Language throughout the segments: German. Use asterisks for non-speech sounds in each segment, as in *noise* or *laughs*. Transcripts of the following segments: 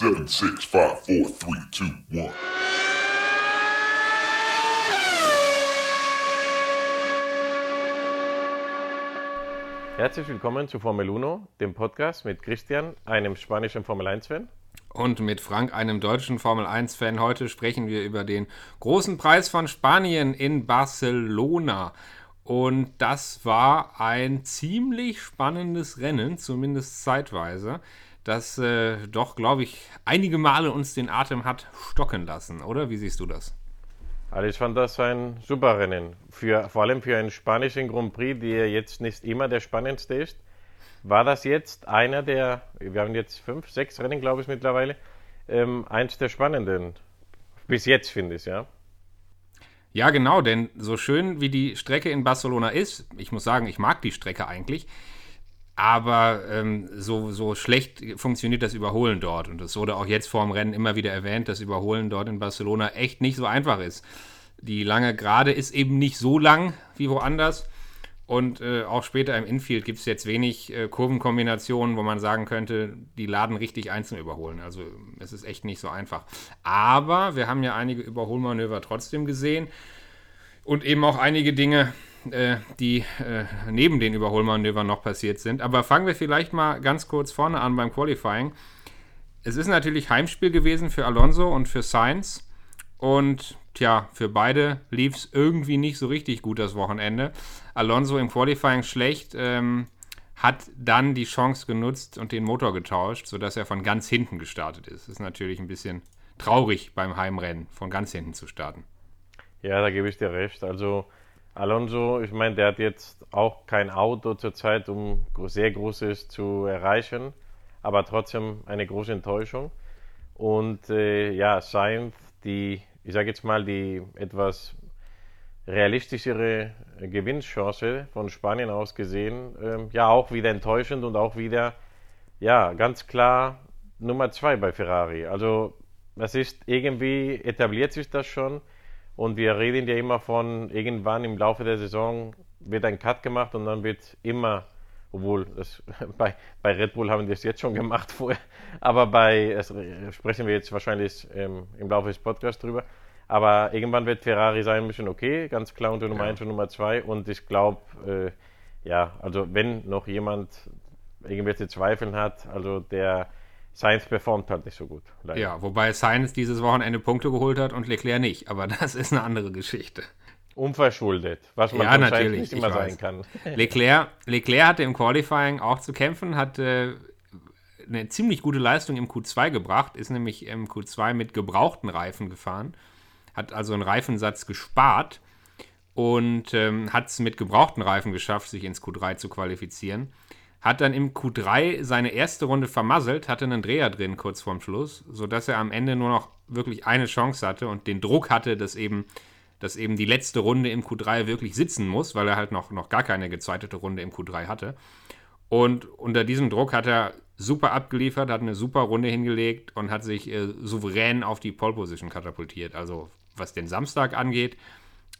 Seven, six, five, four, three, two, one. Herzlich willkommen zu Formel Uno, dem Podcast mit Christian, einem spanischen Formel 1-Fan. Und mit Frank, einem deutschen Formel 1-Fan. Heute sprechen wir über den großen Preis von Spanien in Barcelona. Und das war ein ziemlich spannendes Rennen, zumindest zeitweise, das äh, doch, glaube ich, einige Male uns den Atem hat stocken lassen, oder? Wie siehst du das? Also ich fand das ein super Rennen. Für, vor allem für einen spanischen Grand Prix, der jetzt nicht immer der spannendste ist. War das jetzt einer der, wir haben jetzt fünf, sechs Rennen, glaube ich, mittlerweile, ähm, eins der spannenden. Bis jetzt, finde ich, ja. Ja, genau, denn so schön wie die Strecke in Barcelona ist, ich muss sagen, ich mag die Strecke eigentlich, aber ähm, so, so schlecht funktioniert das Überholen dort. Und es wurde auch jetzt vor dem Rennen immer wieder erwähnt, dass Überholen dort in Barcelona echt nicht so einfach ist. Die lange Gerade ist eben nicht so lang wie woanders. Und äh, auch später im Infield gibt es jetzt wenig äh, Kurvenkombinationen, wo man sagen könnte, die laden richtig einzeln überholen. Also es ist echt nicht so einfach. Aber wir haben ja einige Überholmanöver trotzdem gesehen. Und eben auch einige Dinge, äh, die äh, neben den Überholmanövern noch passiert sind. Aber fangen wir vielleicht mal ganz kurz vorne an beim Qualifying. Es ist natürlich Heimspiel gewesen für Alonso und für Sainz. Und tja, für beide lief es irgendwie nicht so richtig gut das Wochenende. Alonso im Qualifying schlecht, ähm, hat dann die Chance genutzt und den Motor getauscht, sodass er von ganz hinten gestartet ist. Ist natürlich ein bisschen traurig beim Heimrennen, von ganz hinten zu starten. Ja, da gebe ich dir recht. Also Alonso, ich meine, der hat jetzt auch kein Auto zurzeit, um sehr Großes zu erreichen, aber trotzdem eine große Enttäuschung. Und äh, ja, Sainz, die, ich sage jetzt mal, die etwas realistischere Gewinnchance von Spanien aus gesehen, äh, ja, auch wieder enttäuschend und auch wieder, ja, ganz klar Nummer zwei bei Ferrari. Also, das ist irgendwie, etabliert sich das schon und wir reden ja immer von, irgendwann im Laufe der Saison wird ein Cut gemacht und dann wird immer, obwohl das, *laughs* bei, bei Red Bull haben wir das jetzt schon gemacht vorher, aber bei, das sprechen wir jetzt wahrscheinlich ähm, im Laufe des Podcasts drüber, aber irgendwann wird Ferrari sein müssen, okay, ganz klar unter Nummer 1 ja. und Nummer 2 und ich glaube, äh, ja, also wenn noch jemand irgendwelche Zweifel hat, also der Sainz performt halt nicht so gut. Leider. Ja, wobei Sainz dieses Wochenende Punkte geholt hat und Leclerc nicht, aber *laughs* das ist eine andere Geschichte. Unverschuldet, was man ja, natürlich, nicht immer sein kann. *laughs* *laughs* Leclerc, Leclerc hatte im Qualifying auch zu kämpfen, hat äh, eine ziemlich gute Leistung im Q2 gebracht, ist nämlich im Q2 mit gebrauchten Reifen gefahren, hat also einen Reifensatz gespart und ähm, hat es mit gebrauchten Reifen geschafft, sich ins Q3 zu qualifizieren hat dann im Q3 seine erste Runde vermasselt, hatte einen Dreher drin kurz vorm Schluss, sodass er am Ende nur noch wirklich eine Chance hatte und den Druck hatte, dass eben, dass eben die letzte Runde im Q3 wirklich sitzen muss, weil er halt noch, noch gar keine gezweitete Runde im Q3 hatte. Und unter diesem Druck hat er super abgeliefert, hat eine super Runde hingelegt und hat sich äh, souverän auf die Pole Position katapultiert. Also was den Samstag angeht,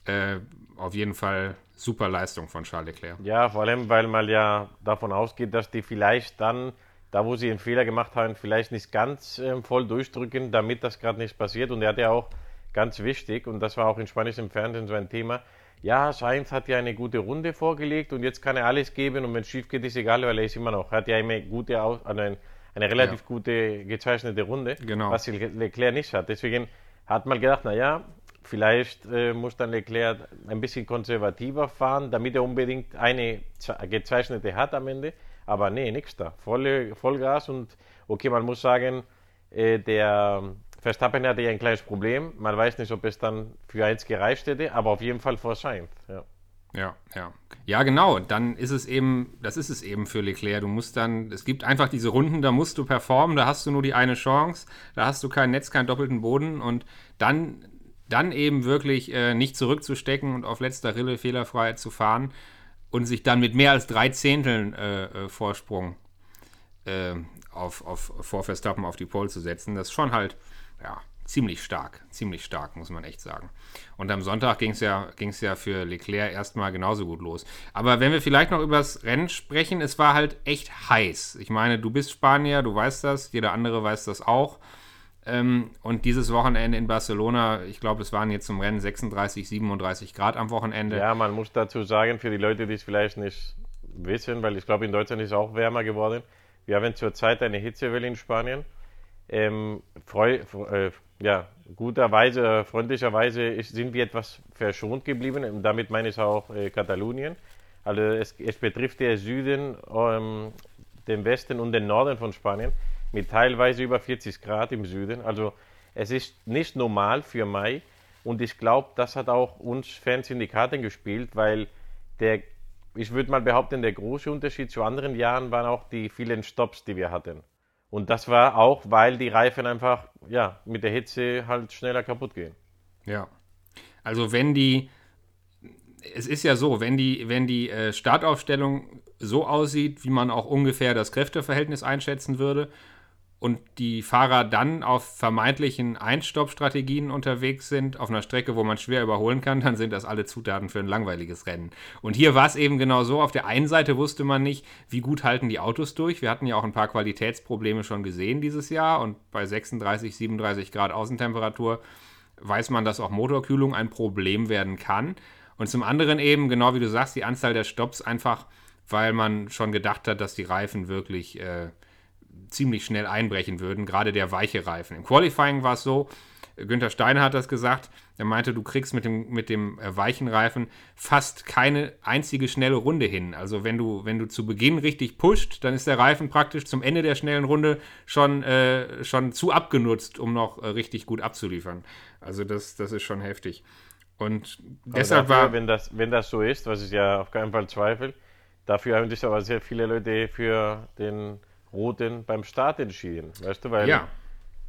äh, auf jeden Fall super Leistung von Charles Leclerc. Ja, vor allem, weil man ja davon ausgeht, dass die vielleicht dann, da wo sie einen Fehler gemacht haben, vielleicht nicht ganz äh, voll durchdrücken, damit das gerade nicht passiert. Und er hat ja auch ganz wichtig, und das war auch in spanischem Fernsehen so ein Thema, ja, Sainz hat ja eine gute Runde vorgelegt und jetzt kann er alles geben und wenn es schief geht, ist egal, weil er ist immer noch, hat ja immer gute, also eine, eine relativ ja. gute gezeichnete Runde, genau. was Leclerc nicht hat. Deswegen hat man gedacht, naja, Vielleicht äh, muss dann Leclerc ein bisschen konservativer fahren, damit er unbedingt eine gezeichnete hat am Ende. Aber nee, nichts da. Volle, Vollgas und okay, man muss sagen, äh, der Verstappen hatte ja ein kleines Problem. Man weiß nicht, ob es dann für eins gereicht hätte, aber auf jeden Fall vor Sainz. Ja. Ja, ja. Ja, genau. Dann ist es eben, das ist es eben für Leclerc. Du musst dann, es gibt einfach diese Runden, da musst du performen, da hast du nur die eine Chance, da hast du kein Netz, keinen doppelten Boden und dann dann eben wirklich äh, nicht zurückzustecken und auf letzter Rille fehlerfrei zu fahren und sich dann mit mehr als drei Zehnteln äh, äh, Vorsprung äh, auf, auf, vor auf die Pole zu setzen, das ist schon halt, ja, ziemlich stark, ziemlich stark, muss man echt sagen. Und am Sonntag ging es ja, ja für Leclerc erstmal genauso gut los. Aber wenn wir vielleicht noch über das Rennen sprechen, es war halt echt heiß. Ich meine, du bist Spanier, du weißt das, jeder andere weiß das auch. Ähm, und dieses Wochenende in Barcelona, ich glaube, es waren jetzt zum Rennen 36, 37 Grad am Wochenende. Ja, man muss dazu sagen, für die Leute, die es vielleicht nicht wissen, weil ich glaube, in Deutschland ist es auch wärmer geworden. Wir haben zurzeit eine Hitzewelle in Spanien. Ähm, freu, äh, ja, guterweise, freundlicherweise ist, sind wir etwas verschont geblieben. Damit meine ich auch äh, Katalonien. Also es, es, betrifft der Süden, ähm, den Westen und den Norden von Spanien mit teilweise über 40 Grad im Süden. Also es ist nicht normal für Mai und ich glaube, das hat auch uns Fans in die Karten gespielt, weil der, ich würde mal behaupten, der große Unterschied zu anderen Jahren waren auch die vielen Stops, die wir hatten. Und das war auch, weil die Reifen einfach ja, mit der Hitze halt schneller kaputt gehen. Ja. Also wenn die, es ist ja so, wenn die, wenn die äh, Startaufstellung so aussieht, wie man auch ungefähr das Kräfteverhältnis einschätzen würde, und die Fahrer dann auf vermeintlichen Einstoppstrategien unterwegs sind, auf einer Strecke, wo man schwer überholen kann, dann sind das alle Zutaten für ein langweiliges Rennen. Und hier war es eben genau so. Auf der einen Seite wusste man nicht, wie gut halten die Autos durch. Wir hatten ja auch ein paar Qualitätsprobleme schon gesehen dieses Jahr und bei 36, 37 Grad Außentemperatur weiß man, dass auch Motorkühlung ein Problem werden kann. Und zum anderen eben, genau wie du sagst, die Anzahl der Stops einfach, weil man schon gedacht hat, dass die Reifen wirklich äh, ziemlich schnell einbrechen würden, gerade der weiche Reifen. Im Qualifying war es so, Günther Steiner hat das gesagt, er meinte, du kriegst mit dem, mit dem äh, weichen Reifen fast keine einzige schnelle Runde hin. Also wenn du, wenn du zu Beginn richtig pusht, dann ist der Reifen praktisch zum Ende der schnellen Runde schon, äh, schon zu abgenutzt, um noch äh, richtig gut abzuliefern. Also das, das ist schon heftig. Und deshalb dafür, war... Wenn das, wenn das so ist, was ich ja auf keinen Fall zweifle, dafür haben sich aber sehr viele Leute für den Roten beim Start entschieden. Weißt du, weil. Ja.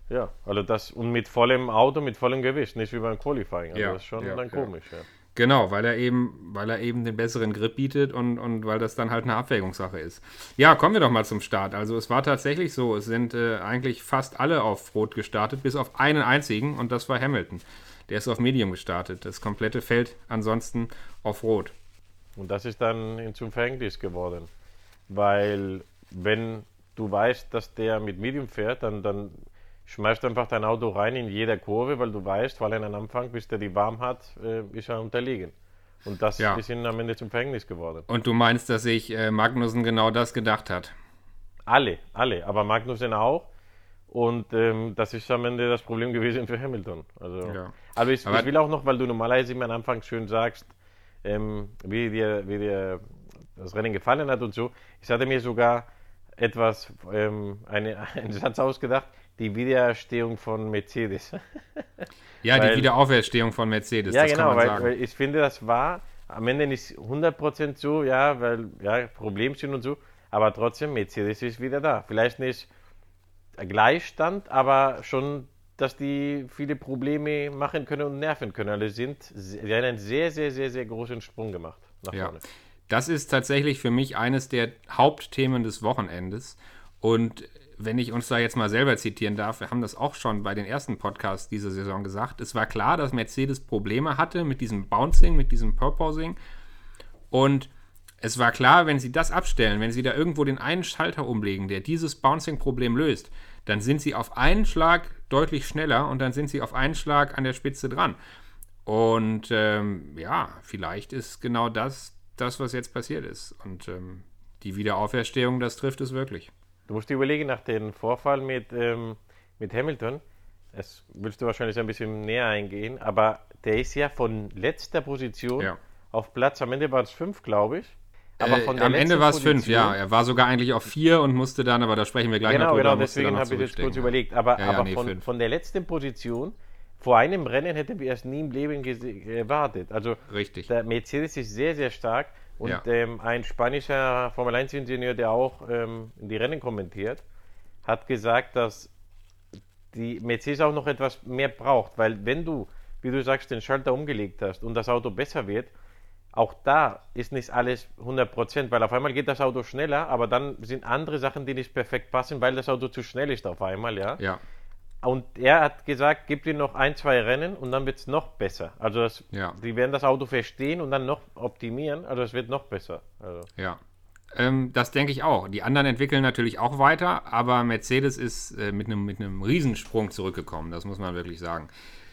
Ja, also das und mit vollem Auto, mit vollem Gewicht, nicht wie beim Qualifying. Also Ja, das ist schon ja, dann komisch, ja. Genau, weil er eben, weil er eben den besseren Grip bietet und, und weil das dann halt eine Abwägungssache ist. Ja, kommen wir doch mal zum Start. Also es war tatsächlich so, es sind äh, eigentlich fast alle auf Rot gestartet, bis auf einen einzigen und das war Hamilton. Der ist auf Medium gestartet. Das komplette Feld ansonsten auf Rot. Und das ist dann zum Verhängnis geworden. Weil wenn du weißt, dass der mit Medium fährt, dann, dann schmeißt du einfach dein Auto rein in jeder Kurve, weil du weißt, weil er am Anfang, bis der die warm hat, äh, ist er unterlegen. Und das Ja. ist ihnen am Ende zum Verhängnis geworden. Und du meinst, dass sich äh, Magnussen genau das gedacht hat? Alle, alle, aber Magnussen auch. Und ähm, das ist am Ende das Problem gewesen für Hamilton. Also, Ja. aber, ich, Aber- ich will auch noch, weil du normalerweise immer am Anfang schön sagst, ähm, wie, dir, wie dir das Rennen gefallen hat und so. Ich hatte mir sogar etwas, ähm, eine, *laughs* einen Satz ausgedacht, die Wiedererstehung von Mercedes. *laughs* Ja, Weil- die Wiederauferstehung von Mercedes, ja, das genau, kann man weil, sagen. weil ich finde, das war am Ende nicht 100% so, ja, weil ja, Problemchen und so, aber trotzdem, Mercedes ist wieder da. Vielleicht nicht Gleichstand, aber schon, dass die viele Probleme machen können und nerven können. Also sind, sie haben einen sehr, sehr, sehr, sehr großen Sprung gemacht nach Ja. vorne. Das ist tatsächlich für mich eines der Hauptthemen des Wochenendes. Und wenn ich uns da jetzt mal selber zitieren darf, wir haben das auch schon bei den ersten Podcasts dieser Saison gesagt. Es war klar, dass Mercedes Probleme hatte mit diesem Bouncing, mit diesem Purposing. Und es war klar, wenn sie das abstellen, wenn sie da irgendwo den einen Schalter umlegen, der dieses Bouncing-Problem löst, dann sind sie auf einen Schlag deutlich schneller und dann sind sie auf einen Schlag an der Spitze dran. Und ähm, ja, vielleicht ist genau das das, was jetzt passiert ist. Und ähm, die Wiederauferstehung, das trifft es wirklich. Du musst dir überlegen, nach dem Vorfall mit, ähm, mit Hamilton, das willst du wahrscheinlich ein bisschen näher eingehen, aber der ist ja von letzter Position Ja. auf Platz, am Ende waren es fünf, glaube ich. Aber Äh, von der am Ende war es fünf, ja. Er war sogar eigentlich auf vier und musste dann, aber da sprechen wir gleich Genau, noch drüber. genau, dann deswegen habe ich jetzt kurz überlegt. Aber, Ja, aber nee, von, von der letzten Position, vor einem Rennen hätten wir es nie im Leben erwartet. Also Richtig. der Mercedes ist sehr, sehr stark. Und Ja. ähm, ein spanischer Formel-1-Ingenieur, der auch ähm, die Rennen kommentiert, hat gesagt, dass die Mercedes auch noch etwas mehr braucht. Weil wenn du, wie du sagst, den Schalter umgelegt hast und das Auto besser wird, auch da ist nicht alles 100%, weil auf einmal geht das Auto schneller, aber dann sind andere Sachen, die nicht perfekt passen, weil das Auto zu schnell ist auf einmal, ja. Ja. Und er hat gesagt, gib ihm noch ein, zwei Rennen und dann wird es noch besser. Also das, Ja. die werden das Auto verstehen und dann noch optimieren. Also es wird noch besser. Also, Ja. Ähm, das denke ich auch. Die anderen entwickeln natürlich auch weiter, aber Mercedes ist äh, mit einem mit einem Riesensprung zurückgekommen, das muss man wirklich sagen.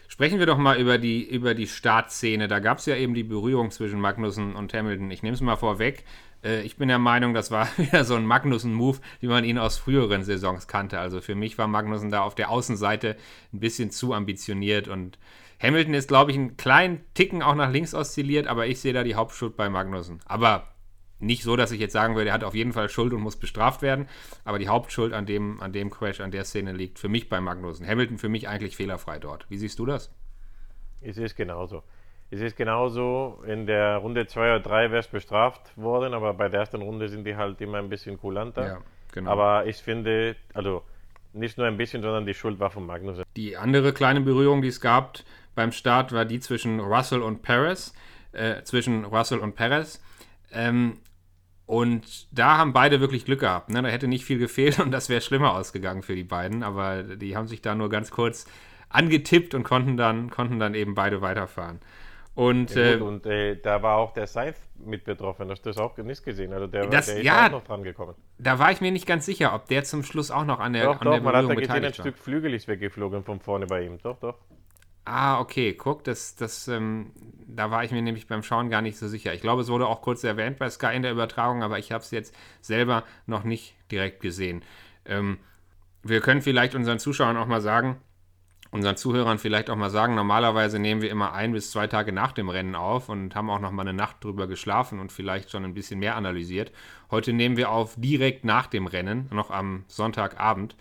Sprechen wir doch mal über die, über die Startszene. Da gab es ja eben die Berührung zwischen Magnussen und Hamilton. Ich nehme es mal vorweg. Äh, ich bin der Meinung, das war *laughs* wieder so ein Magnussen-Move, wie man ihn aus früheren Saisons kannte. Also für mich war Magnussen da auf der Außenseite ein bisschen zu ambitioniert und Hamilton ist, glaube ich, einen kleinen Ticken auch nach links oszilliert, aber ich sehe da die Hauptschuld bei Magnussen. Aber nicht so, dass ich jetzt sagen würde, er hat auf jeden Fall Schuld und muss bestraft werden, aber die Hauptschuld an dem, an dem Crash, an der Szene liegt für mich bei Magnussen. Hamilton für mich eigentlich fehlerfrei dort. Wie siehst du das? es ist genauso. Es ist genauso, in der Runde 2 oder 3 wäre es bestraft worden, aber bei der ersten Runde sind die halt immer ein bisschen kulanter. Ja, genau. Aber ich finde, also nicht nur ein bisschen, sondern die Schuld war von Magnussen. Die andere kleine Berührung, die es gab beim Start, war die zwischen Russell und Perez. Äh, zwischen Russell und Perez. Ähm, und da haben beide wirklich Glück gehabt. Ne? Da hätte nicht viel gefehlt und das wäre schlimmer ausgegangen für die beiden. Aber die haben sich da nur ganz kurz angetippt und konnten dann, konnten dann eben beide weiterfahren. Und Ja, äh, und äh, da war auch der Sainz mit betroffen. Hast du das auch nicht gesehen? Also der, Das- der ist ja. auch noch dran gekommen. da war ich mir nicht ganz sicher, ob der zum Schluss auch noch an der, Doch, an doch, der man hat da gesehen, ein. Stück Flügel ist weggeflogen von vorne bei ihm. Doch, doch. Ah, okay, guck, das, das, ähm, da war ich mir nämlich beim Schauen gar nicht so sicher. Ich glaube, es wurde auch kurz erwähnt bei Sky in der Übertragung, aber ich habe es jetzt selber noch nicht direkt gesehen. Ähm, wir können vielleicht unseren Zuschauern auch mal sagen, unseren Zuhörern vielleicht auch mal sagen, normalerweise nehmen wir immer ein bis zwei Tage nach dem Rennen auf und haben auch noch mal eine Nacht drüber geschlafen und vielleicht schon ein bisschen mehr analysiert. Heute nehmen wir auf direkt nach dem Rennen, noch am Sonntagabend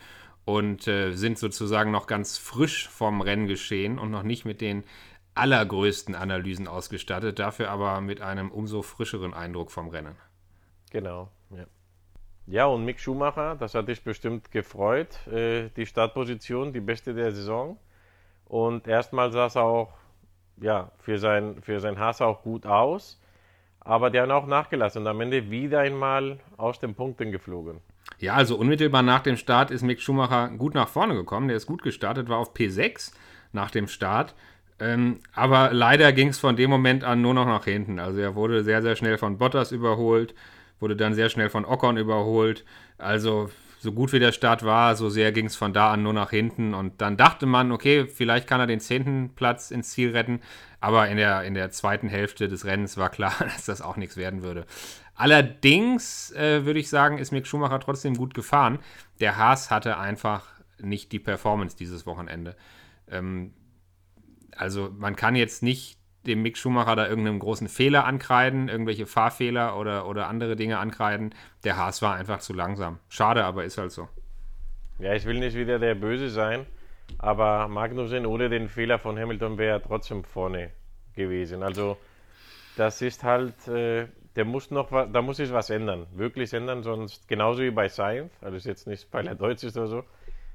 und äh, sind sozusagen noch ganz frisch vom Rennen geschehen und noch nicht mit den allergrößten Analysen ausgestattet, dafür aber mit einem umso frischeren Eindruck vom Rennen. Genau. Ja. und Mick Schumacher, das hat dich bestimmt gefreut. Äh, die Startposition, die beste der Saison. Und erstmal sah es auch ja, für, sein, für sein Haas auch gut aus. Aber die haben auch nachgelassen und am Ende wieder einmal aus den Punkten geflogen. Ja, also unmittelbar nach dem Start ist Mick Schumacher gut nach vorne gekommen. Der ist gut gestartet, war auf P6 nach dem Start. Ähm, aber leider ging es von dem Moment an nur noch nach hinten. Also er wurde sehr, sehr schnell von Bottas überholt, wurde dann sehr schnell von Ocon überholt. Also so gut wie der Start war, so sehr ging es von da an nur nach hinten. Und dann dachte man, okay, vielleicht kann er den zehnten Platz ins Ziel retten. Aber in der, in der zweiten Hälfte des Rennens war klar, *laughs* dass das auch nichts werden würde. Allerdings äh, würde ich sagen, ist Mick Schumacher trotzdem gut gefahren. Der Haas hatte einfach nicht die Performance dieses Wochenende. Ähm, also man kann jetzt nicht dem Mick Schumacher da irgendeinen großen Fehler ankreiden, irgendwelche Fahrfehler oder, oder andere Dinge ankreiden. Der Haas war einfach zu langsam. Schade, aber ist halt so. Ja, ich will nicht wieder der Böse sein, aber Magnussen ohne den Fehler von Hamilton wäre trotzdem vorne gewesen. Also das ist halt, äh, der muss noch, da muss sich was ändern, wirklich ändern, sonst genauso wie bei Sainz, also ist jetzt nicht, weil er Deutsch ist oder so.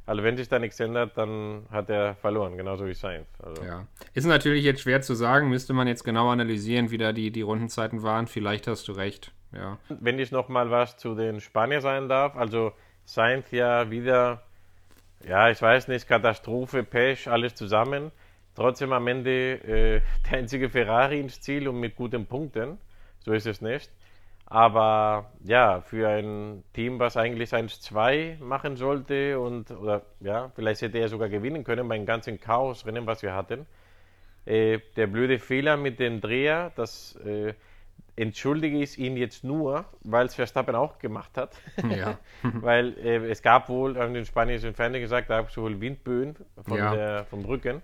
Also wenn sich da nichts ändert, dann hat er verloren, genauso wie Sainz. Also, Ja. Ist natürlich jetzt schwer zu sagen, müsste man jetzt genau analysieren, wie da die, die Rundenzeiten waren. Vielleicht hast du recht. Ja. Wenn ich noch mal was zu den Spaniern sagen darf, also Sainz ja wieder, ja, ich weiß nicht, Katastrophe, Pech, alles zusammen. Trotzdem am Ende äh, *laughs* der einzige Ferrari ins Ziel und mit guten Punkten. So ist es nicht. Aber ja, für ein Team, was eigentlich 1-2 machen sollte und oder ja, vielleicht hätte er sogar gewinnen können beim ganzen Chaosrennen, was wir hatten. Äh, der blöde Fehler mit dem Dreher, das äh, entschuldige ich ihn jetzt nur, weil es Verstappen auch gemacht hat. *laughs* Ja. *laughs* weil äh, es gab wohl, haben den spanischen Fernsehen gesagt, da gab es wohl Windböen von Ja. der, vom Rücken.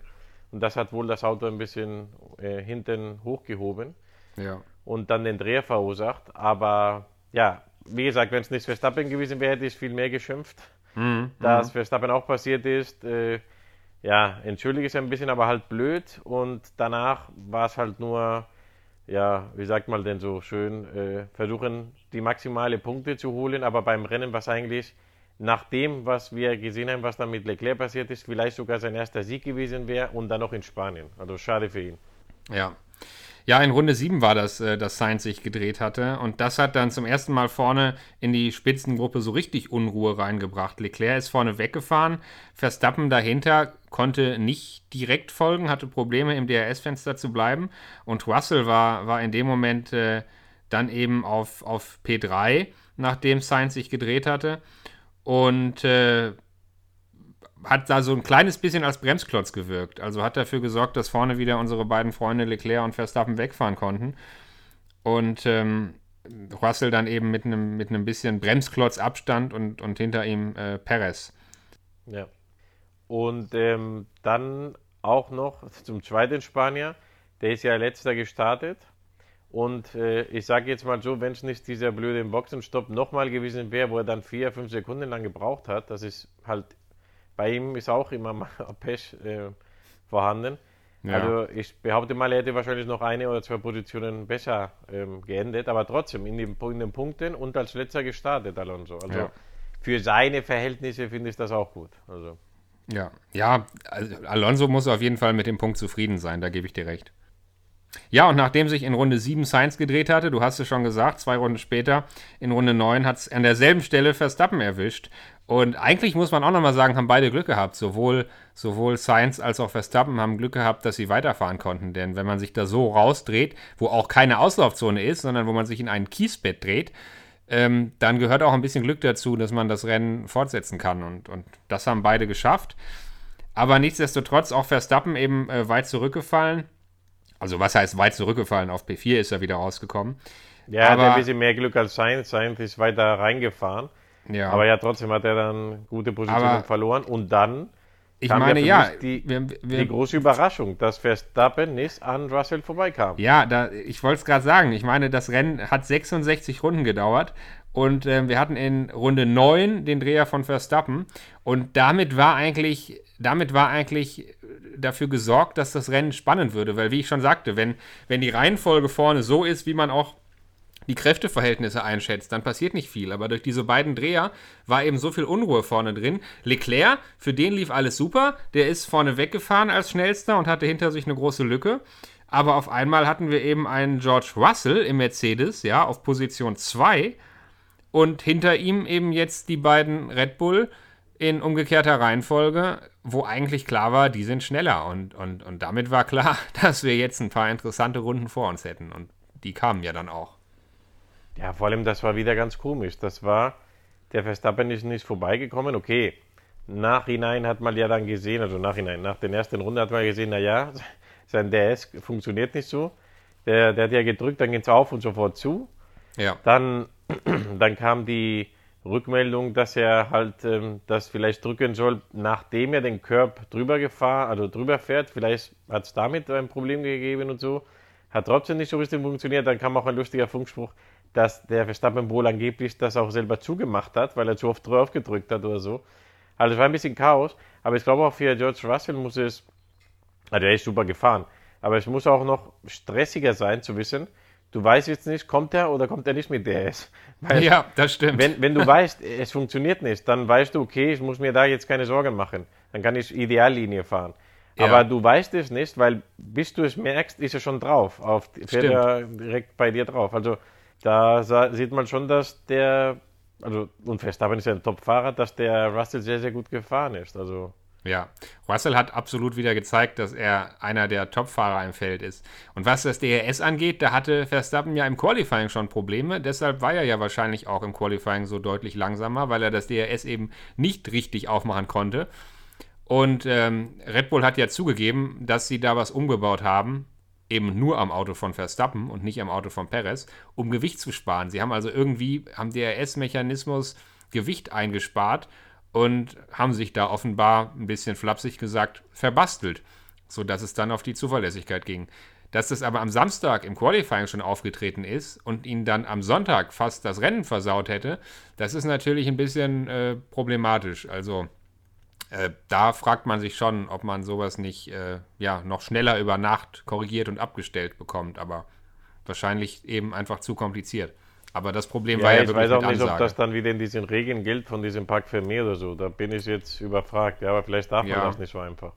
Und das hat wohl das Auto ein bisschen äh, hinten hochgehoben ja. Und dann den Dreher verursacht. Aber ja, wie gesagt, wenn es nicht Verstappen gewesen wäre, hätte ich viel mehr geschimpft. Mhm. Dass Verstappen auch passiert ist, äh, ja, entschuldige ich ein bisschen, aber halt blöd. Und danach war es halt nur, ja, wie sagt man denn so schön, äh, versuchen die maximale Punkte zu holen, aber beim Rennen war es eigentlich nach dem, was wir gesehen haben, was dann mit Leclerc passiert ist, vielleicht sogar sein erster Sieg gewesen wäre und dann noch in Spanien. Also schade für ihn. Ja. Ja, in Runde 7 war das, äh, dass Sainz sich gedreht hatte. Und das hat dann zum ersten Mal vorne in die Spitzengruppe so richtig Unruhe reingebracht. Leclerc ist vorne weggefahren, Verstappen dahinter konnte nicht direkt folgen, hatte Probleme im DRS-Fenster zu bleiben. Und Russell war, war in dem Moment äh, dann eben auf, auf P3, nachdem Sainz sich gedreht hatte. Und äh, hat da so ein kleines bisschen als Bremsklotz gewirkt. Also hat dafür gesorgt, dass vorne wieder unsere beiden Freunde Leclerc und Verstappen wegfahren konnten. Und ähm, Russell dann eben mit einem mit bisschen Bremsklotz Abstand und, und hinter ihm äh, Perez. Ja. Und ähm, dann auch noch zum zweiten Spanier. Der ist ja letzter gestartet. Und äh, ich sage jetzt mal so, wenn es nicht dieser blöde Boxenstopp nochmal gewesen wäre, wo er dann vier, fünf Sekunden lang gebraucht hat, das ist halt bei ihm ist auch immer mal *laughs* Pech äh, vorhanden. Ja. Also ich behaupte mal, er hätte wahrscheinlich noch eine oder zwei Positionen besser ähm, geendet, aber trotzdem in den, in den, Punkten und als letzter gestartet, Alonso. Also ja. für seine Verhältnisse finde ich das auch gut. Also. Ja, ja, also Alonso muss auf jeden Fall mit dem Punkt zufrieden sein, da gebe ich dir recht. Ja, und nachdem sich in Runde 7 Sainz gedreht hatte, du hast es schon gesagt, zwei Runden später, in Runde 9 hat es an derselben Stelle Verstappen erwischt. Und eigentlich muss man auch nochmal sagen, haben beide Glück gehabt. Sowohl, sowohl Sainz als auch Verstappen haben Glück gehabt, dass sie weiterfahren konnten. Denn wenn man sich da so rausdreht, wo auch keine Auslaufzone ist, sondern wo man sich in ein Kiesbett dreht, ähm, dann gehört auch ein bisschen Glück dazu, dass man das Rennen fortsetzen kann. Und, und das haben beide geschafft. Aber nichtsdestotrotz auch Verstappen eben äh, weit zurückgefallen. Also was heißt weit zurückgefallen? Auf P4 ist er wieder rausgekommen. Ja, aber, hat ein bisschen mehr Glück als Sainz. Sainz ist weiter reingefahren. Ja. Aber ja, trotzdem hat er dann gute Positionen verloren. Und dann ich meine, ja, die, wir, wir, die, große Überraschung, dass Verstappen nicht an Russell vorbeikam. Ja, da, ich wollte es gerade sagen. Ich meine, das Rennen hat 66 Runden gedauert und äh, wir hatten in Runde 9 den Dreher von Verstappen und damit war eigentlich, damit war eigentlich dafür gesorgt, dass das Rennen spannend würde, weil wie ich schon sagte, wenn, wenn die Reihenfolge vorne so ist, wie man auch die Kräfteverhältnisse einschätzt, dann passiert nicht viel. Aber durch diese beiden Dreher war eben so viel Unruhe vorne drin. Leclerc, für den lief alles super. Der ist vorne weggefahren als schnellster und hatte hinter sich eine große Lücke. Aber auf einmal hatten wir eben einen George Russell im Mercedes, ja, auf Position 2. Und hinter ihm eben jetzt die beiden Red Bull in umgekehrter Reihenfolge, wo eigentlich klar war, die sind schneller. Und, und, und damit war klar, *laughs* dass wir jetzt ein paar interessante Runden vor uns hätten. Und die kamen ja dann auch. Ja, vor allem, das war wieder ganz komisch. Das war, der Verstappen ist nicht vorbeigekommen. Okay, nachhinein hat man ja dann gesehen, also nachhinein, nach der ersten Runde hat man gesehen, naja, *laughs* sein DS funktioniert nicht so. Der, der hat ja gedrückt, dann geht es auf und sofort zu. Ja. Dann, *clears throat* dann kam die Rückmeldung, dass er halt ähm, das vielleicht drücken soll, nachdem er den Curb drüber gefahren, also drüber fährt. Vielleicht hat es damit ein Problem gegeben und so. Hat trotzdem nicht so richtig funktioniert. Dann kam auch ein lustiger Funkspruch dass der Verstappen wohl angeblich das auch selber zugemacht hat, weil er zu oft drauf gedrückt hat oder so. Also es war ein bisschen Chaos, aber ich glaube auch für George Russell muss es, also er ist super gefahren, aber es muss auch noch stressiger sein zu wissen, du weißt jetzt nicht, kommt er oder kommt er nicht mit DRS. *laughs* Weil ja, das stimmt. Wenn, wenn du weißt, es funktioniert nicht, dann weißt du, okay, ich muss mir da jetzt keine Sorgen machen. Dann kann ich Ideallinie fahren. Ja. Aber du weißt es nicht, weil bis du es merkst, ist er schon drauf. Auf, fährt er direkt bei dir drauf. Also da sieht man schon, dass der, also und Verstappen ist ja ein Top-Fahrer, dass der Russell sehr, sehr gut gefahren ist. Also ja, Russell hat absolut wieder gezeigt, dass er einer der Top-Fahrer im Feld ist. Und was das DRS angeht, da hatte Verstappen ja im Qualifying schon Probleme. Deshalb war er ja wahrscheinlich auch im Qualifying so deutlich langsamer, weil er das DRS eben nicht richtig aufmachen konnte. Und ähm, Red Bull hat ja zugegeben, dass sie da was umgebaut haben eben nur am Auto von Verstappen und nicht am Auto von Perez, um Gewicht zu sparen. Sie haben also irgendwie am DRS-Mechanismus Gewicht eingespart und haben sich da offenbar ein bisschen flapsig gesagt verbastelt, sodass es dann auf die Zuverlässigkeit ging. Dass das aber am Samstag im Qualifying schon aufgetreten ist und ihn dann am Sonntag fast das Rennen versaut hätte, das ist natürlich ein bisschen äh, problematisch. Also äh, da fragt man sich schon, ob man sowas nicht äh, ja, noch schneller über Nacht korrigiert und abgestellt bekommt, aber wahrscheinlich eben einfach zu kompliziert. Aber das Problem ja, war ja ich wirklich. Ich weiß auch nicht, Ansage. ob das dann wieder in diesen Regeln gilt von diesem Pack für mehr oder so. Da bin ich jetzt überfragt. Ja, aber vielleicht darf man das nicht so einfach.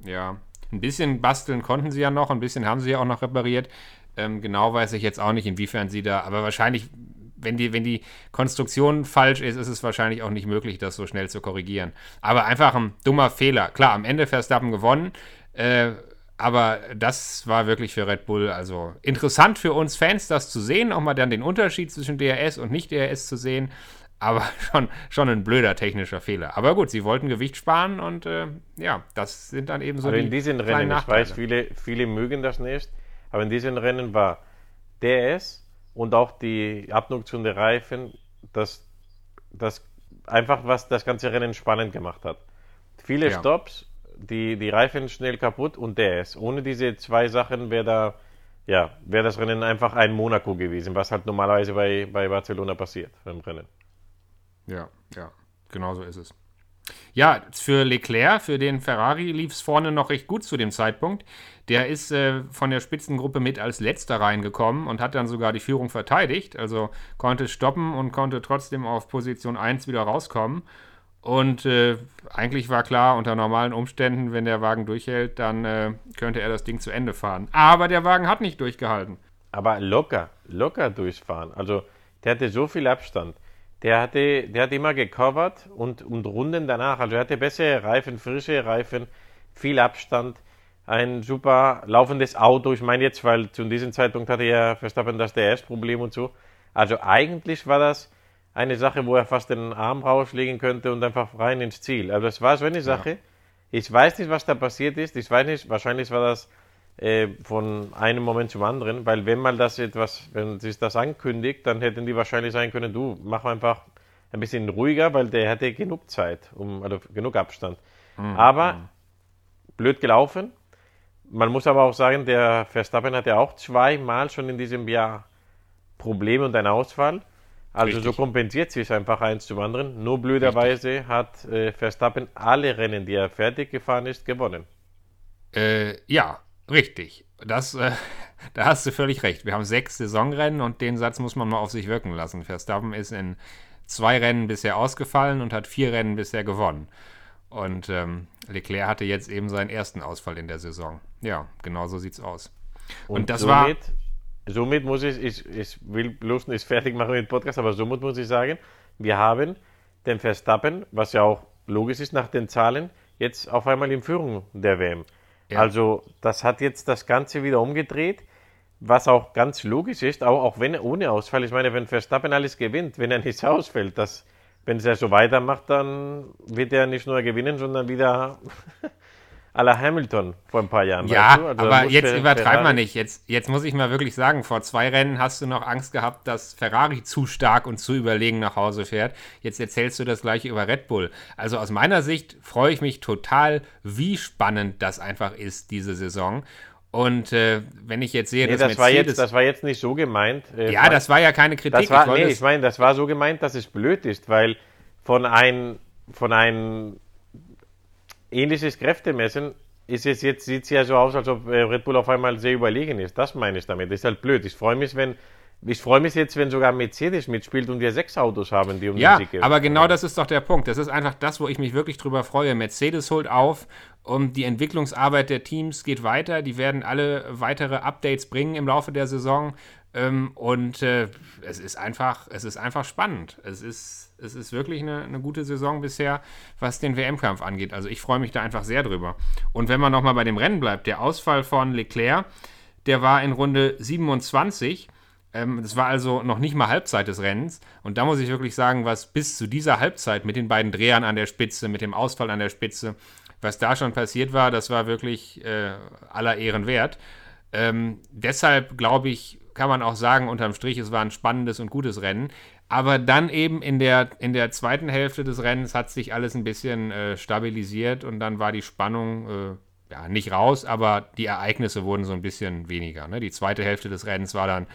Ja, ein bisschen basteln konnten sie ja noch, ein bisschen haben sie ja auch noch repariert. Ähm, genau weiß ich jetzt auch nicht, inwiefern sie da, aber wahrscheinlich, wenn die, wenn die Konstruktion falsch ist, ist es wahrscheinlich auch nicht möglich, das so schnell zu korrigieren. Aber einfach ein dummer Fehler. Klar, am Ende Verstappen gewonnen, äh, aber das war wirklich für Red Bull also interessant für uns Fans, das zu sehen, auch mal dann den Unterschied zwischen DRS und nicht DRS zu sehen. Aber *laughs* schon, schon ein blöder technischer Fehler. Aber gut, sie wollten Gewicht sparen und äh, ja, das sind dann eben so aber die in diesen Rennen, ich weiß, viele, viele mögen das nicht, aber in diesen Rennen war DRS und auch die Abnutzung der Reifen das, das einfach, was das ganze Rennen spannend gemacht hat. Viele Ja. Stops, die, die Reifen schnell kaputt und DRS. Ohne diese zwei Sachen wäre da, ja, wäre das Rennen einfach ein Monaco gewesen, was halt normalerweise bei, bei Barcelona passiert im Rennen. Ja, ja, genau so ist es. Ja, für Leclerc, für den Ferrari lief es vorne noch recht gut zu dem Zeitpunkt. Der ist äh, von der Spitzengruppe mit als letzter reingekommen und hat dann sogar die Führung verteidigt. Also konnte stoppen und konnte trotzdem auf Position 1 wieder rauskommen. Und äh, eigentlich war klar, unter normalen Umständen, wenn der Wagen durchhält, dann äh, könnte er das Ding zu Ende fahren. Aber der Wagen hat nicht durchgehalten. Aber locker, locker durchfahren. Also der hatte so viel Abstand. Der hatte, der hat immer gecovert und, und Runden danach. Also er hatte bessere Reifen, frische Reifen, viel Abstand, ein super laufendes Auto. Ich meine jetzt, weil zu diesem Zeitpunkt hatte ja Verstappen das DS-Problem und so. Also eigentlich war das eine Sache, wo er fast den Arm rauslegen könnte und einfach rein ins Ziel. Also es war so eine Sache. Ich weiß nicht, was da passiert ist. Ich weiß nicht, wahrscheinlich war das äh, von einem Moment zum anderen, weil wenn mal das etwas, wenn sich das ankündigt, dann hätten die wahrscheinlich sagen können, du mach einfach ein bisschen ruhiger, weil der hatte genug Zeit, um, also genug Abstand. aber blöd gelaufen. Man muss aber auch sagen, der Verstappen hatte auch zweimal schon in diesem Jahr Probleme und einen Ausfall. Also so Richtig. kompensiert sich einfach eins zum anderen. Nur blöderweise hat äh, Verstappen alle Rennen, die er fertig gefahren ist, gewonnen. Äh, ja, richtig. Das, äh, *laughs* da hast du völlig recht. Wir haben sechs Saisonrennen und den Satz muss man mal auf sich wirken lassen. Verstappen ist in zwei Rennen bisher ausgefallen und hat vier Rennen bisher gewonnen. Und ähm, Leclerc hatte jetzt eben seinen ersten Ausfall in der Saison. Ja, genau so sieht's aus. Und, das war. Somit, muss ich, ich, ich will bloß nicht fertig machen mit dem Podcast, aber somit muss ich sagen, wir haben den Verstappen, was ja auch logisch ist nach den Zahlen, jetzt auf einmal in Führung der WM. Ja. Also das hat jetzt das Ganze wieder umgedreht, was auch ganz logisch ist, auch, auch wenn ohne Ausfall. Ich meine, wenn Verstappen alles gewinnt, wenn er nicht *laughs* ausfällt, das, wenn er so weitermacht, dann wird er nicht nur gewinnen, sondern wieder à la Hamilton vor ein paar Jahren. Ja? Also aber jetzt übertreib mal nicht. Jetzt, jetzt muss ich mal wirklich sagen, vor zwei Rennen hast du noch Angst gehabt, dass Ferrari zu stark und zu überlegen nach Hause fährt. Jetzt erzählst du das gleiche über Red Bull. Also aus meiner Sicht freue ich mich total, wie spannend das einfach ist, diese Saison. Und äh, wenn ich jetzt sehe, Nee, dass das war, Mercedes... jetzt, das war jetzt nicht so gemeint. Äh, ja, das war ja keine Kritik. das war, ich nee, ich meine, das war so gemeint, dass es blöd ist, weil von ein, von ein ähnliches Kräftemessen ist es jetzt, sieht es ja so aus, als ob äh, Red Bull auf einmal sehr überlegen ist. Das meine ich damit. Das ist halt blöd. Ich freue mich, wenn, ich freue mich jetzt, wenn sogar Mercedes mitspielt und wir sechs Autos haben, die um Ja, den Sieg kämpfen. aber genau das ist doch der Punkt. Das ist einfach das, wo ich mich wirklich drüber freue. Mercedes holt auf und die Entwicklungsarbeit der Teams geht weiter. Die werden alle weitere Updates bringen im Laufe der Saison. Ähm, und äh, es ist einfach, es ist einfach spannend. Es ist, es ist wirklich eine, eine gute Saison bisher, was den WM-Kampf angeht. Also ich freue mich da einfach sehr drüber. Und wenn man nochmal bei dem Rennen bleibt, der Ausfall von Leclerc, der war in Runde 27. Ähm, das war also noch nicht mal Halbzeit des Rennens. Und da muss ich wirklich sagen, was bis zu dieser Halbzeit mit den beiden Drehern an der Spitze, mit dem Ausfall an der Spitze, was da schon passiert war, das war wirklich äh, aller Ehren wert. Ähm, deshalb glaube ich, kann man auch sagen, unterm Strich, es war ein spannendes und gutes Rennen. Aber dann eben in der, in der zweiten Hälfte des Rennens hat sich alles ein bisschen äh, stabilisiert und dann war die Spannung äh, ja nicht raus, aber die Ereignisse wurden so ein bisschen weniger. Ne? Die zweite Hälfte des Rennens war dann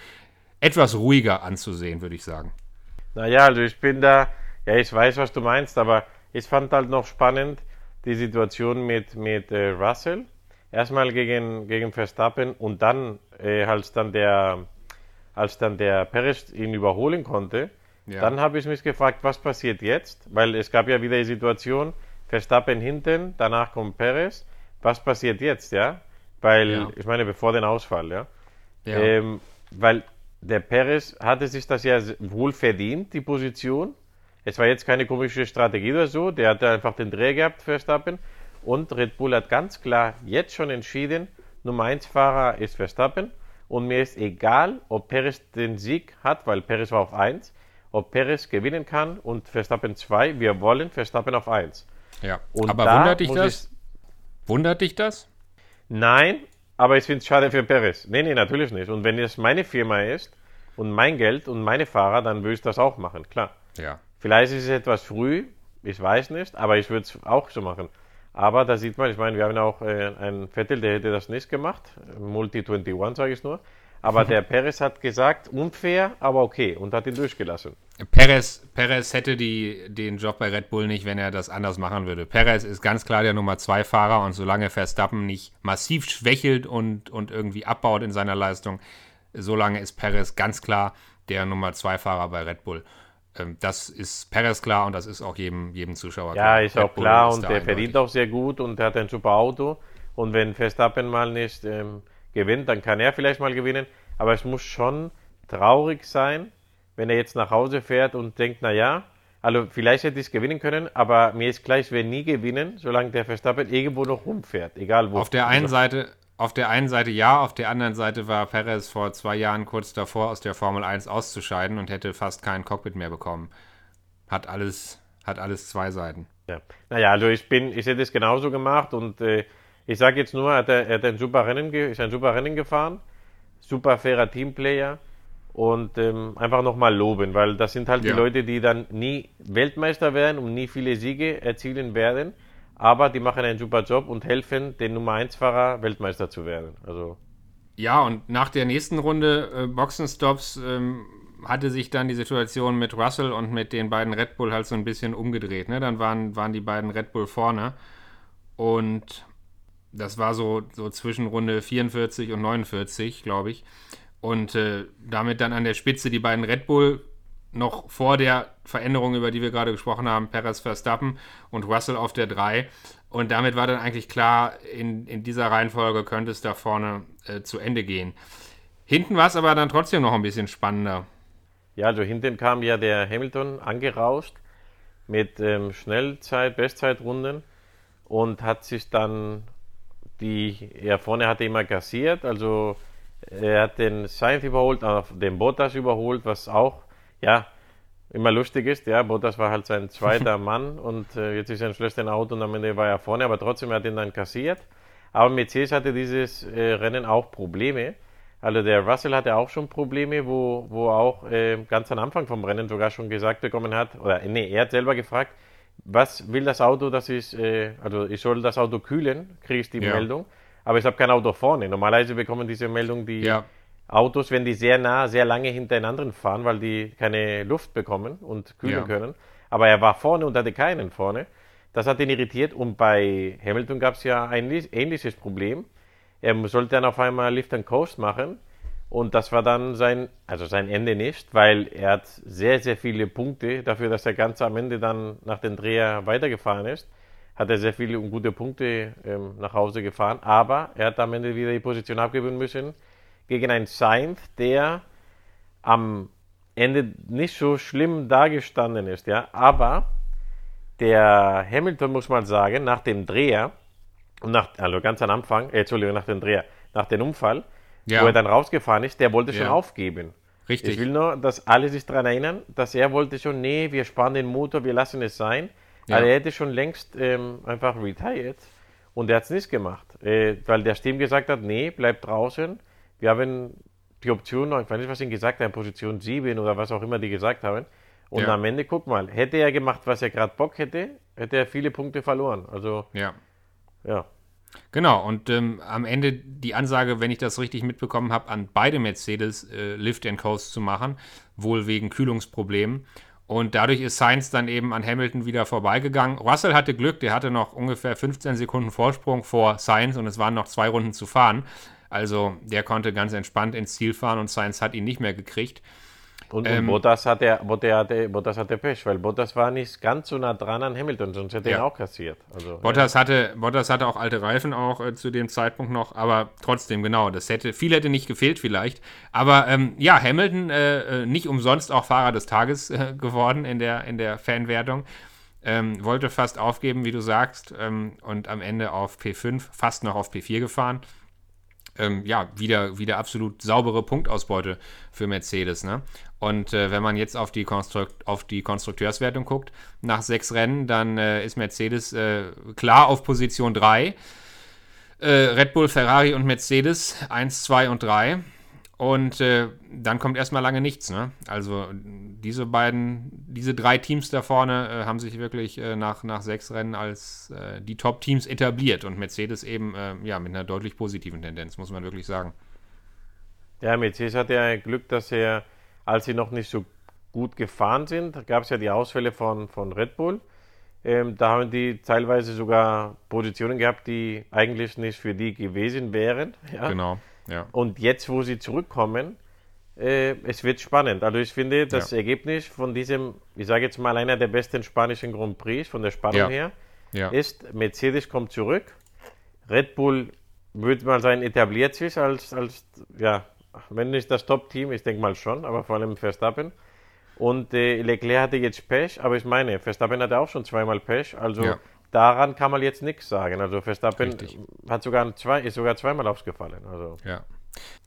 etwas ruhiger anzusehen, würde ich sagen. Naja, also ich bin da, ja, ich weiß, was du meinst, aber ich fand halt noch spannend die Situation mit, mit äh, Russell. Erstmal gegen, gegen Verstappen und dann, äh, als dann der, als dann der Perez ihn überholen konnte, Ja. dann habe ich mich gefragt, was passiert jetzt? Weil es gab ja wieder die Situation, Verstappen hinten, danach kommt Perez. Was passiert jetzt, ja? Weil, Ja. ich meine, bevor den Ausfall, ja? Ja. Ähm, weil der Perez hatte sich das ja wohl verdient, die Position. Es war jetzt keine komische Strategie oder so. Der hatte einfach den Dreh gehabt, Verstappen. Und Red Bull hat ganz klar jetzt schon entschieden, Nummer 1 Fahrer ist Verstappen. Und mir ist egal, ob Perez den Sieg hat, weil Perez war auf 1, ob Perez gewinnen kann und Verstappen 2. Wir wollen Verstappen auf 1. Ja. Und Aber wundert dich das? Wundert dich das? Nein, aber ich finde es schade für Perez. Nee, nee, natürlich nicht. Und wenn es meine Firma ist und mein Geld und meine Fahrer, dann würde ich das auch machen, klar. Ja. Vielleicht ist es etwas früh, ich weiß nicht, aber ich würde es auch so machen. Aber da sieht man, ich meine, wir haben auch äh, einen Vettel, der hätte das nicht gemacht. Multi 21, sage ich nur. Aber der Perez hat gesagt, unfair, aber okay, und hat ihn durchgelassen. Perez, Perez hätte die, den Job bei Red Bull nicht, wenn er das anders machen würde. Perez ist ganz klar der Nummer 2 Fahrer und solange Verstappen nicht massiv schwächelt und, und irgendwie abbaut in seiner Leistung, solange ist Perez ganz klar der Nummer 2 Fahrer bei Red Bull. Ähm, das ist Perez klar und das ist auch jedem, jedem Zuschauer Ja, klar. ist Red auch Bull klar ist und der eindeutig. verdient auch sehr gut und er hat ein super Auto. Und wenn Verstappen mal nicht ähm, gewinnt, dann kann er vielleicht mal gewinnen. Aber es muss schon traurig sein, wenn er jetzt nach Hause fährt und denkt, naja, also vielleicht hätte ich es gewinnen können, aber mir ist klar, ich werde nie gewinnen, solange der Verstappen irgendwo noch rumfährt, egal wo. Auf der einen Seite, auf der einen Seite ja, auf der anderen Seite war Perez vor zwei Jahren kurz davor, aus der Formel 1 auszuscheiden und hätte fast kein Cockpit mehr bekommen. Hat alles, hat alles zwei Seiten. Ja. Naja, also ich bin, ich hätte es genauso gemacht und äh, ich sage jetzt nur, er hat, er hat ein super Rennen, ist ein super Rennen gefahren, super fairer Teamplayer und ähm, einfach nochmal loben, weil das sind halt Ja. die Leute, die dann nie Weltmeister werden und nie viele Siege erzielen werden, aber die machen einen super Job und helfen, den Nummer 1 Fahrer Weltmeister zu werden. Also Ja, und nach der nächsten Runde äh, Boxenstops ähm, hatte sich dann die Situation mit Russell und mit den beiden Red Bull halt so ein bisschen umgedreht. Ne? Dann waren, waren die beiden Red Bull vorne und das war so, so zwischen Runde 44 und 49, glaube ich. Und äh, damit dann an der Spitze die beiden Red Bull noch vor der Veränderung, über die wir gerade gesprochen haben, Perez Verstappen und Russell auf der 3. Und damit war dann eigentlich klar, in, in dieser Reihenfolge könnte es da vorne äh, zu Ende gehen. Hinten war es aber dann trotzdem noch ein bisschen spannender. Ja, also hinten kam ja der Hamilton angerauscht mit ähm, Schnellzeit, Bestzeitrunden und hat sich dann die, er vorne hatte immer kassiert, also er hat den Sainz überholt, den Bottas überholt, was auch, ja, immer lustig ist, ja, Bottas war halt sein zweiter *laughs* Mann und äh, jetzt ist er ein schlechtes Auto und am Ende war er vorne, aber trotzdem er hat ihn dann kassiert. Aber Mercedes hatte dieses äh, Rennen auch Probleme. Also der Russell hatte auch schon Probleme, wo, wo auch äh, ganz am Anfang vom Rennen sogar schon gesagt bekommen hat, oder nee, er hat selber gefragt, was will das Auto, dass ich, äh, also ich soll das Auto kühlen, kriege ich die Ja. Meldung, aber ich habe kein Auto vorne. Normalerweise bekommen diese Meldung die Ja. Autos, wenn die sehr nah, sehr lange hintereinander fahren, weil die keine Luft bekommen und kühlen Ja. können. Aber er war vorne und hatte keinen vorne. Das hat ihn irritiert und bei Hamilton gab es ja ein li- ähnliches Problem. Er sollte dann auf einmal Lift and Coast machen und das war dann sein, also sein Ende nicht, weil er hat sehr, sehr viele Punkte dafür, dass er ganz am Ende dann nach dem Dreher weitergefahren ist. Hat er sehr viele und gute Punkte ähm, nach Hause gefahren, aber er hat am Ende wieder die Position abgeben müssen gegen einen Sainz, der am Ende nicht so schlimm dagestanden ist, ja, aber der Hamilton muss man sagen, nach dem Dreher, nach, also ganz am Anfang, äh, Entschuldigung, nach dem Dreher, nach dem Unfall, Ja. wo er dann rausgefahren ist, der wollte schon Ja. aufgeben. Richtig. Ich will nur, dass alle sich daran erinnern, dass er wollte schon, nee, wir sparen den Motor, wir lassen es sein. Ja. Also er hätte schon längst ähm, einfach retired und er hat es nicht gemacht, äh, weil der Team gesagt hat, nee, bleib draußen. Wir haben die Option, ich weiß nicht, was ihn gesagt haben, Position 7 oder was auch immer die gesagt haben. Und Ja. am Ende, guck mal, hätte er gemacht, was er gerade Bock hätte, hätte er viele Punkte verloren. Also, Ja. ja. Genau, und ähm, am Ende die Ansage, wenn ich das richtig mitbekommen habe, an beide Mercedes äh, Lift and Coast zu machen, wohl wegen Kühlungsproblemen. Und dadurch ist Sainz dann eben an Hamilton wieder vorbeigegangen. Russell hatte Glück, der hatte noch ungefähr 15 Sekunden Vorsprung vor Sainz und es waren noch zwei Runden zu fahren. Also der konnte ganz entspannt ins Ziel fahren und Sainz hat ihn nicht mehr gekriegt. Und, Ähm, und Bottas, hatte, Bottas, hatte, Bottas hatte Pech, weil Bottas war nicht ganz so nah dran an Hamilton, sonst hätte er ihn Ja. auch kassiert. Also, Bottas hatte, Bottas hatte auch alte Reifen auch äh, zu dem Zeitpunkt noch, aber trotzdem, genau, das hätte, viel hätte nicht gefehlt vielleicht. Aber ähm, ja, Hamilton äh, äh, nicht umsonst auch Fahrer des Tages äh, geworden in der, in der Fanwertung. Ähm, wollte fast aufgeben, wie du sagst, ähm, und am Ende auf P5, fast noch auf P4 gefahren. Ähm, ja, wieder, wieder absolut saubere Punktausbeute für Mercedes. Ne? Und äh, wenn man jetzt auf die, Konstrukt auf die Konstrukteurswertung guckt, nach sechs Rennen, dann äh, ist Mercedes äh, klar auf Position 3. Äh, Red Bull, Ferrari und Mercedes 1, 2 und 3. Und äh, dann kommt erstmal lange nichts. Ne? Also diese beiden, diese drei Teams da vorne äh, haben sich wirklich äh, nach, nach sechs Rennen als äh, die Top-Teams etabliert und Mercedes eben äh, ja, mit einer deutlich positiven Tendenz, muss man wirklich sagen. Ja, Mercedes hatte ja Glück, dass er, als sie noch nicht so gut gefahren sind, gab es ja die Ausfälle von, von Red Bull. Ähm, da haben die teilweise sogar Positionen gehabt, die eigentlich nicht für die gewesen wären. Ja? Genau, ja. Und jetzt, wo sie zurückkommen, äh, es wird spannend. Also ich finde, das Ja. Ergebnis von diesem, ich sage jetzt mal, einer der besten spanischen Grand Prix von der Spannung Ja. her, ja. ist, Mercedes kommt zurück. Red Bull, würde man sagen, etabliert sich als, als ja, wenn nicht das Top-Team, ich denke mal schon, aber vor allem Verstappen. Und äh, Leclerc hatte jetzt Pech, aber ich meine, Verstappen hatte auch schon zweimal Pech, also Ja. Daran kann man jetzt nichts sagen. Also Verstappen Richtig. hat sogar zwei, ist sogar zweimal ausgefallen. Also. Ja.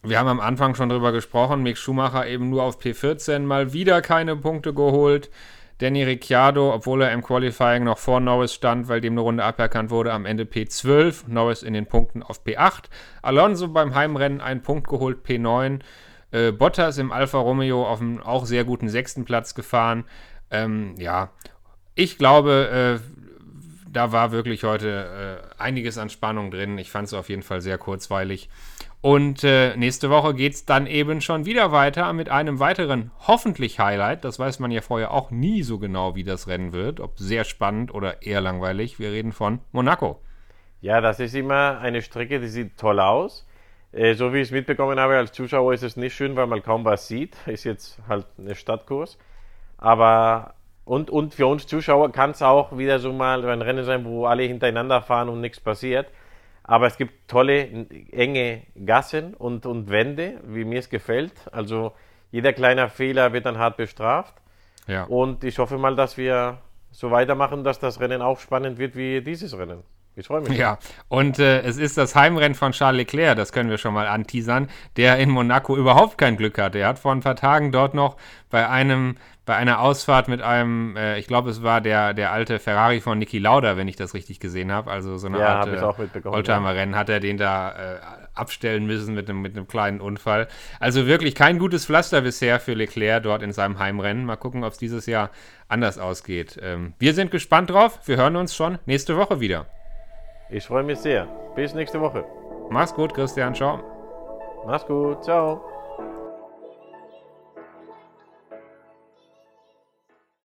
Wir haben am Anfang schon drüber gesprochen. Mick Schumacher eben nur auf P14 mal wieder keine Punkte geholt. Danny Ricciardo, obwohl er im Qualifying noch vor Norris stand, weil dem eine Runde aberkannt wurde, am Ende P12. Norris in den Punkten auf P8. Alonso beim Heimrennen einen Punkt geholt, P9. Äh, Bottas im Alfa Romeo auf einem auch sehr guten sechsten Platz gefahren. Ähm, ja, ich glaube, äh, da war wirklich heute äh, einiges an Spannung drin. Ich fand es auf jeden Fall sehr kurzweilig. Und äh, nächste Woche geht es dann eben schon wieder weiter mit einem weiteren hoffentlich Highlight. Das weiß man ja vorher auch nie so genau, wie das Rennen wird. Ob sehr spannend oder eher langweilig. Wir reden von Monaco. Ja, das ist immer eine Strecke, die sieht toll aus. Äh, so wie ich es mitbekommen habe, als Zuschauer ist es nicht schön, weil man kaum was sieht. Ist jetzt halt eine Stadtkurs. Aber und, und für uns Zuschauer kann es auch wieder so mal ein Rennen sein, wo alle hintereinander fahren und nichts passiert. Aber es gibt tolle, enge Gassen und, und Wände, wie mir es gefällt. Also jeder kleine Fehler wird dann hart bestraft. Ja. Und ich hoffe mal, dass wir so weitermachen, dass das Rennen auch spannend wird wie dieses Rennen. Ich freue mich. Ja, und äh, es ist das Heimrennen von Charles Leclerc, das können wir schon mal anteasern, der in Monaco überhaupt kein Glück hatte. Er hat vor ein paar Tagen dort noch bei einem, bei einer Ausfahrt mit einem, äh, ich glaube, es war der, der alte Ferrari von Niki Lauda, wenn ich das richtig gesehen habe. Also so eine Ja, Art mitbekommen, Oldtimer-Rennen hat er den da äh, abstellen müssen mit einem, mit einem kleinen Unfall. Also wirklich kein gutes Pflaster bisher für Leclerc dort in seinem Heimrennen. Mal gucken, ob es dieses Jahr anders ausgeht. Ähm, wir sind gespannt drauf. Wir hören uns schon nächste Woche wieder. Ich freue mich sehr. Bis nächste Woche. Mach's gut, Christian. Ciao. Mach's gut. Ciao.